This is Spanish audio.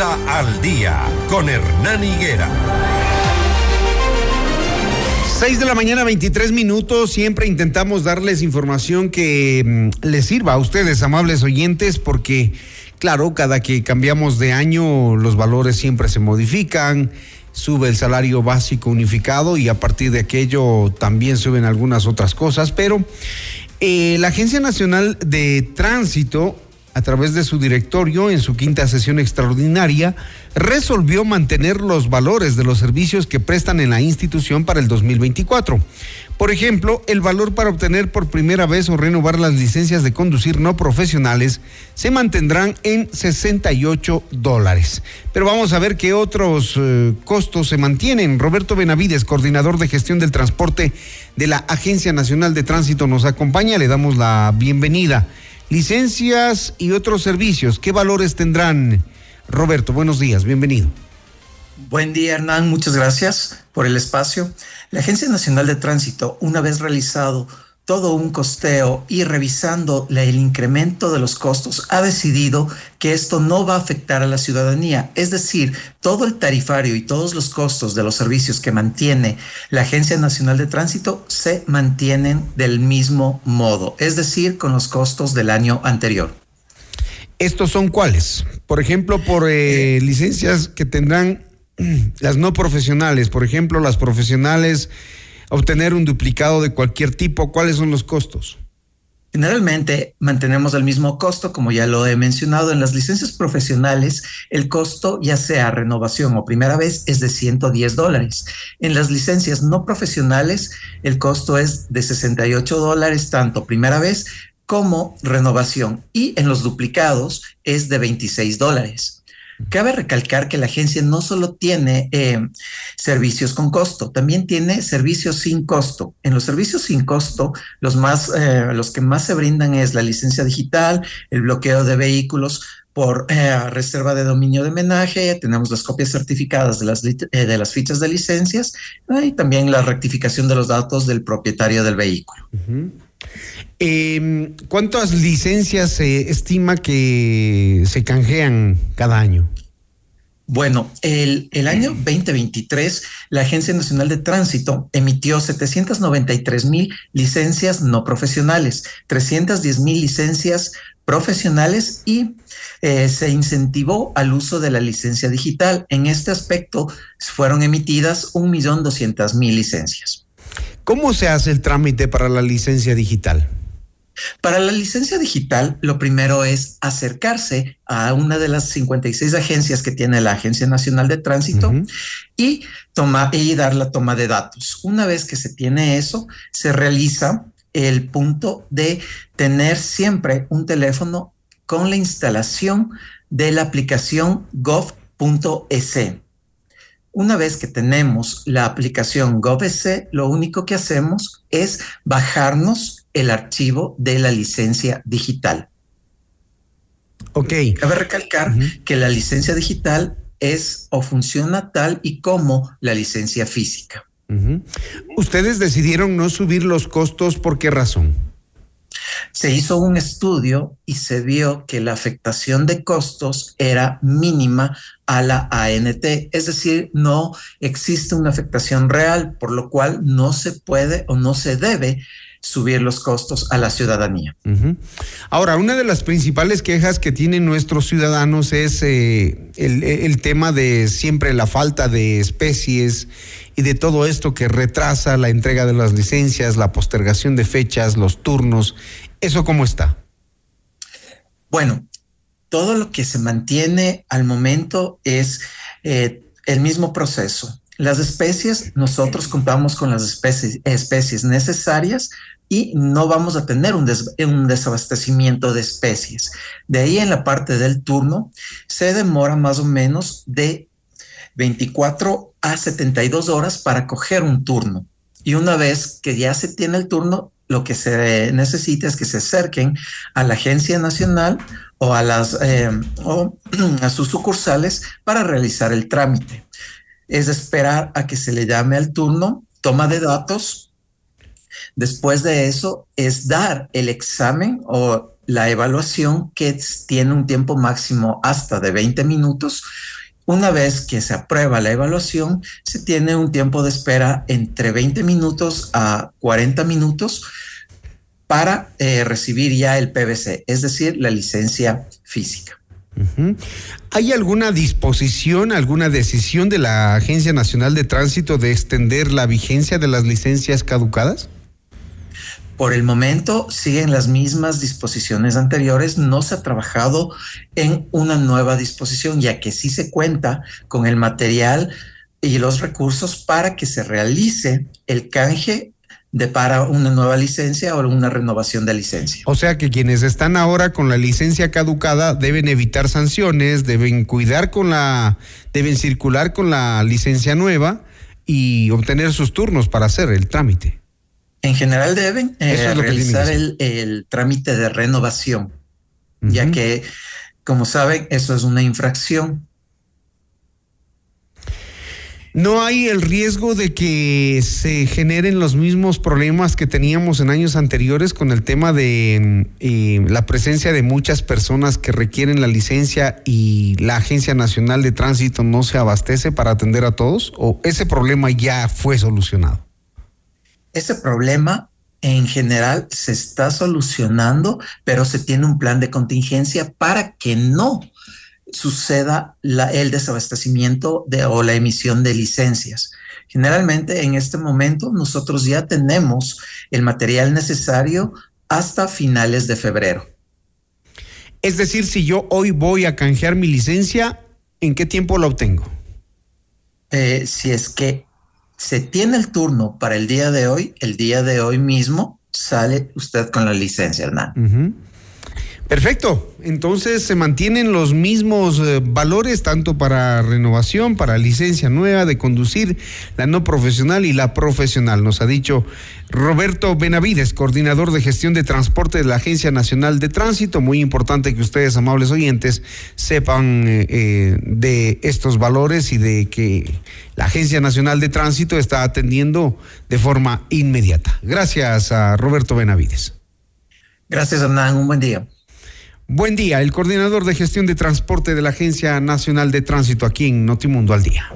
Al Día con Hernán Higuera. 6 de la mañana, 23 minutos. Siempre intentamos darles información que mm, les sirva a ustedes, amables oyentes, porque, claro, cada que cambiamos de año, los valores siempre se modifican, sube el salario básico unificado y a partir de aquello también suben algunas otras cosas, pero eh, la Agencia Nacional de Tránsito a través de su directorio en su quinta sesión extraordinaria, resolvió mantener los valores de los servicios que prestan en la institución para el 2024. Por ejemplo, el valor para obtener por primera vez o renovar las licencias de conducir no profesionales se mantendrán en 68 dólares. Pero vamos a ver qué otros eh, costos se mantienen. Roberto Benavides, coordinador de gestión del transporte de la Agencia Nacional de Tránsito, nos acompaña. Le damos la bienvenida licencias y otros servicios. ¿Qué valores tendrán? Roberto, buenos días, bienvenido. Buen día, Hernán. Muchas gracias por el espacio. La Agencia Nacional de Tránsito, una vez realizado todo un costeo y revisando el incremento de los costos, ha decidido que esto no va a afectar a la ciudadanía. Es decir, todo el tarifario y todos los costos de los servicios que mantiene la Agencia Nacional de Tránsito se mantienen del mismo modo, es decir, con los costos del año anterior. ¿Estos son cuáles? Por ejemplo, por eh, eh, licencias que tendrán las no profesionales, por ejemplo, las profesionales obtener un duplicado de cualquier tipo? ¿Cuáles son los costos? Generalmente mantenemos el mismo costo, como ya lo he mencionado, en las licencias profesionales el costo, ya sea renovación o primera vez, es de 110 dólares. En las licencias no profesionales el costo es de 68 dólares, tanto primera vez como renovación. Y en los duplicados es de 26 dólares. Cabe recalcar que la agencia no solo tiene eh, servicios con costo, también tiene servicios sin costo. En los servicios sin costo, los más, eh, los que más se brindan es la licencia digital, el bloqueo de vehículos por eh, reserva de dominio de menaje, tenemos las copias certificadas de las, de las fichas de licencias y también la rectificación de los datos del propietario del vehículo. Em, ¿Cuántas licencias se estima que se canjean cada año? Bueno, el, año 2023, la Agencia Nacional de Tránsito emitió 793 mil licencias no profesionales, 310 mil licencias profesionales y eh, se incentivó al uso de la licencia digital. En este aspecto fueron emitidas 1.200.000 licencias. ¿Cómo se hace el trámite para la licencia digital? Para la licencia digital, lo primero es acercarse a una de las 56 agencias que tiene la Agencia Nacional de Tránsito y, toma, y dar la toma de datos. Una vez que se tiene eso, se realiza el punto de tener siempre un teléfono con la instalación de la aplicación gov.es. Una vez que tenemos la aplicación GovS, lo único que hacemos es bajarnos el archivo de la licencia digital. Ok. Cabe recalcar que la licencia digital es o funciona tal y como la licencia física. Ustedes decidieron no subir los costos, ¿por qué razón? Se hizo un estudio y se vio que la afectación de costos era mínima a la ANT, es decir, no existe una afectación real, por lo cual no se puede o no se debe subir los costos a la ciudadanía. Ahora, una de las principales quejas que tienen nuestros ciudadanos es eh, el, el, tema de siempre la falta de especies y de todo esto que retrasa la entrega de las licencias, la postergación de fechas, los turnos. ¿Eso cómo está? Bueno, todo lo que se mantiene al momento es eh, el mismo proceso. Las especies, nosotros contamos con las especies, especies necesarias y no vamos a tener un, un, desabastecimiento de especies. De ahí en la parte del turno se demora más o menos de 24 a 72 horas para coger un turno. Y una vez que ya se tiene el turno, lo que se necesita es que se acerquen a la Agencia Nacional o a las eh, o a sus sucursales para realizar el trámite. Es esperar a que se le llame al turno, toma de datos. Después de eso es dar el examen o la evaluación que tiene un tiempo máximo hasta de 20 minutos. Una vez que se aprueba la evaluación, se tiene un tiempo de espera entre 20 minutos a 40 minutos para eh, recibir ya el PVC, es decir, la licencia física. ¿Hay alguna disposición, alguna decisión de la Agencia Nacional de Tránsito de extender la vigencia de las licencias caducadas? Por el momento siguen las mismas disposiciones anteriores, no se ha trabajado en una nueva disposición, ya que sí se cuenta con el material y los recursos para que se realice el canje de para una nueva licencia o una renovación de licencia. O sea que quienes están ahora con la licencia caducada deben evitar sanciones, deben cuidar con la, deben circular con la licencia nueva y obtener sus turnos para hacer el trámite. En general deben eh, realizar el, trámite de renovación, ya que, como saben, eso es una infracción ¿No hay el riesgo de que se generen los mismos problemas que teníamos en años anteriores con el tema de eh, la presencia de muchas personas que requieren la licencia y la Agencia Nacional de Tránsito no se abastece para atender a todos? ¿O ese problema ya fue solucionado? Ese problema en general se está solucionando, pero se tiene un plan de contingencia para que no suceda el desabastecimiento de, o la emisión de licencias. Generalmente en este momento nosotros ya tenemos el material necesario hasta finales de febrero. Es decir, si yo hoy voy a canjear mi licencia, ¿en qué tiempo la obtengo? Eh, si es que se tiene el turno para el día de hoy, el día de hoy mismo sale usted con la licencia, Hernán. Perfecto. Entonces se mantienen los mismos eh, valores tanto para renovación, para licencia nueva de conducir, la no profesional y la profesional. Nos ha dicho Roberto Benavides, coordinador de gestión de transporte de la Agencia Nacional de Tránsito. Muy importante que ustedes, amables oyentes, sepan eh, eh, de estos valores y de que la Agencia Nacional de Tránsito está atendiendo de forma inmediata. Gracias a Roberto Benavides. Gracias, Hernán. Un buen día. Buen día, el coordinador de gestión de transporte de la Agencia Nacional de Tránsito aquí en Notimundo al Día.